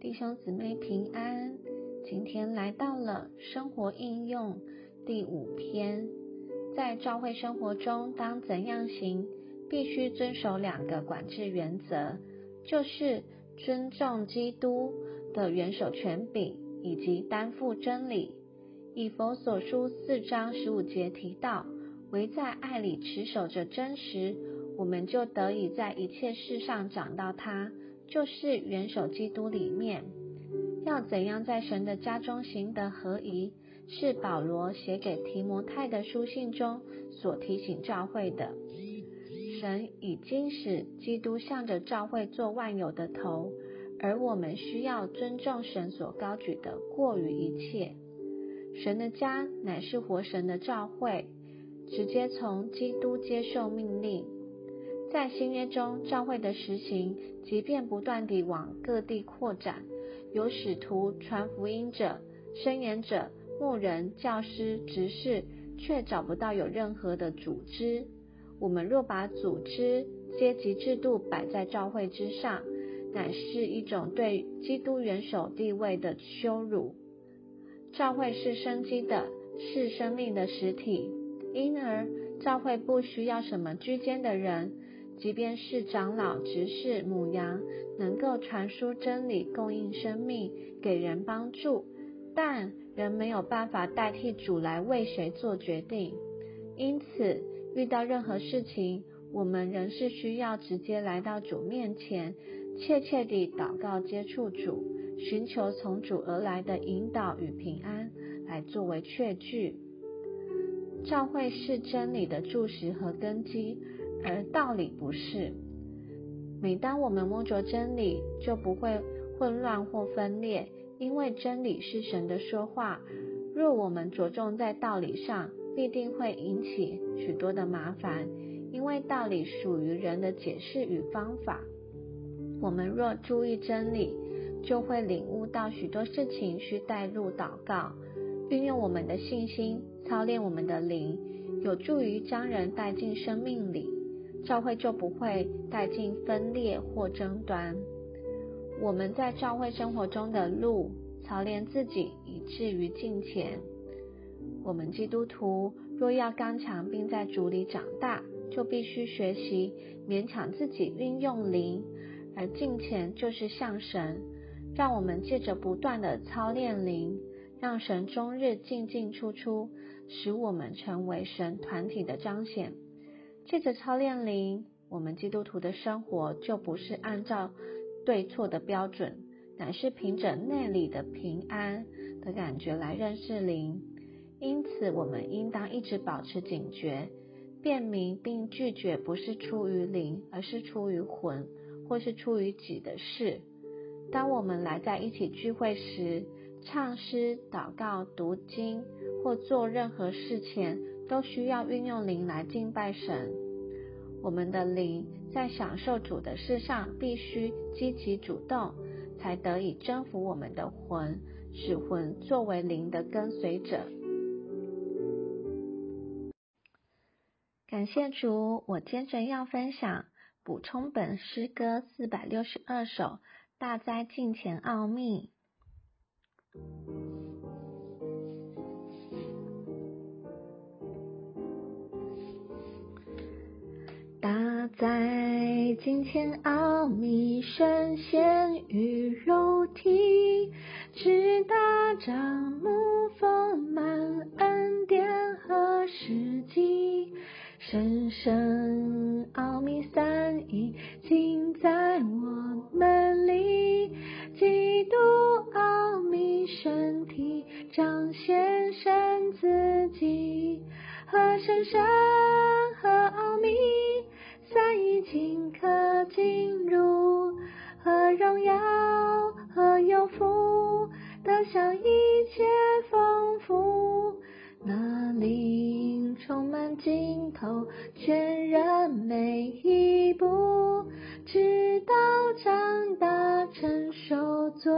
弟兄姊妹平安，今天来到了生活应用第五篇，在教会生活中当怎样行，必须遵守两个管制原则，就是尊重基督的元首权柄，以及担负真理。以佛所书四章十五节提到，唯在爱里持守着真实，我们就得以在一切事上长到他。就是元首基督里面要怎样在神的家中行得合宜，是保罗写给提摩太的书信中所提醒教会的。神已经使基督向着教会做万有的头，而我们需要尊重神所高举的过于一切。神的家乃是活神的教会，直接从基督接受命令。在新约中，教会的实行，即便不断地往各地扩展，有使徒、传福音者、申言者、牧人、教师、执事，却找不到有任何的组织。我们若把组织、阶级制度摆在教会之上，乃是一种对基督元首地位的羞辱。教会是生机的，是生命的实体，因而教会不需要什么居间的人。即便是长老、执事、母羊，能够传输真理、供应生命、给人帮助，但仍没有办法代替主来为谁做决定。因此，遇到任何事情，我们仍是需要直接来到主面前，切切地祷告、接触主，寻求从主而来的引导与平安，来作为确据。教会是真理的柱石和根基。而道理不是。每当我们摸着真理，就不会混乱或分裂，因为真理是神的说话。若我们着重在道理上，必定会引起许多的麻烦，因为道理属于人的解释与方法。我们若注意真理，就会领悟到许多事情需带入祷告，运用我们的信心，操练我们的灵，有助于将人带进生命里。教会就不会带进分裂或争端。我们在教会生活中的路，操练自己以至于敬虔。我们基督徒若要刚强并在主里长大，就必须学习勉强自己运用灵，而敬虔就是向神。让我们借着不断的操练灵，让神终日进进出出，使我们成为神团体的彰显。借着操练灵，我们基督徒的生活就不是按照对错的标准，乃是凭着内里的平安的感觉来认识灵。因此，我们应当一直保持警觉，辨明并拒绝不是出于灵，而是出于魂，或是出于己的事。当我们来在一起聚会时，唱诗、祷告、读经或做任何事前。都需要运用灵来敬拜神。我们的灵在享受主的事上必须积极主动，才得以征服我们的魂，使魂作为灵的跟随者。感谢主，我接着要分享补充本诗歌四百六十二首大灾近前奥秘。在金钱奥秘，神仙与肉体，直达掌目丰满恩典和时机，神圣彰显神自己和神圣和奥秘。三一顷可进入，和荣耀和有福，得享一切丰富。那灵充满尽头，全然每一步，直到长大成熟，做。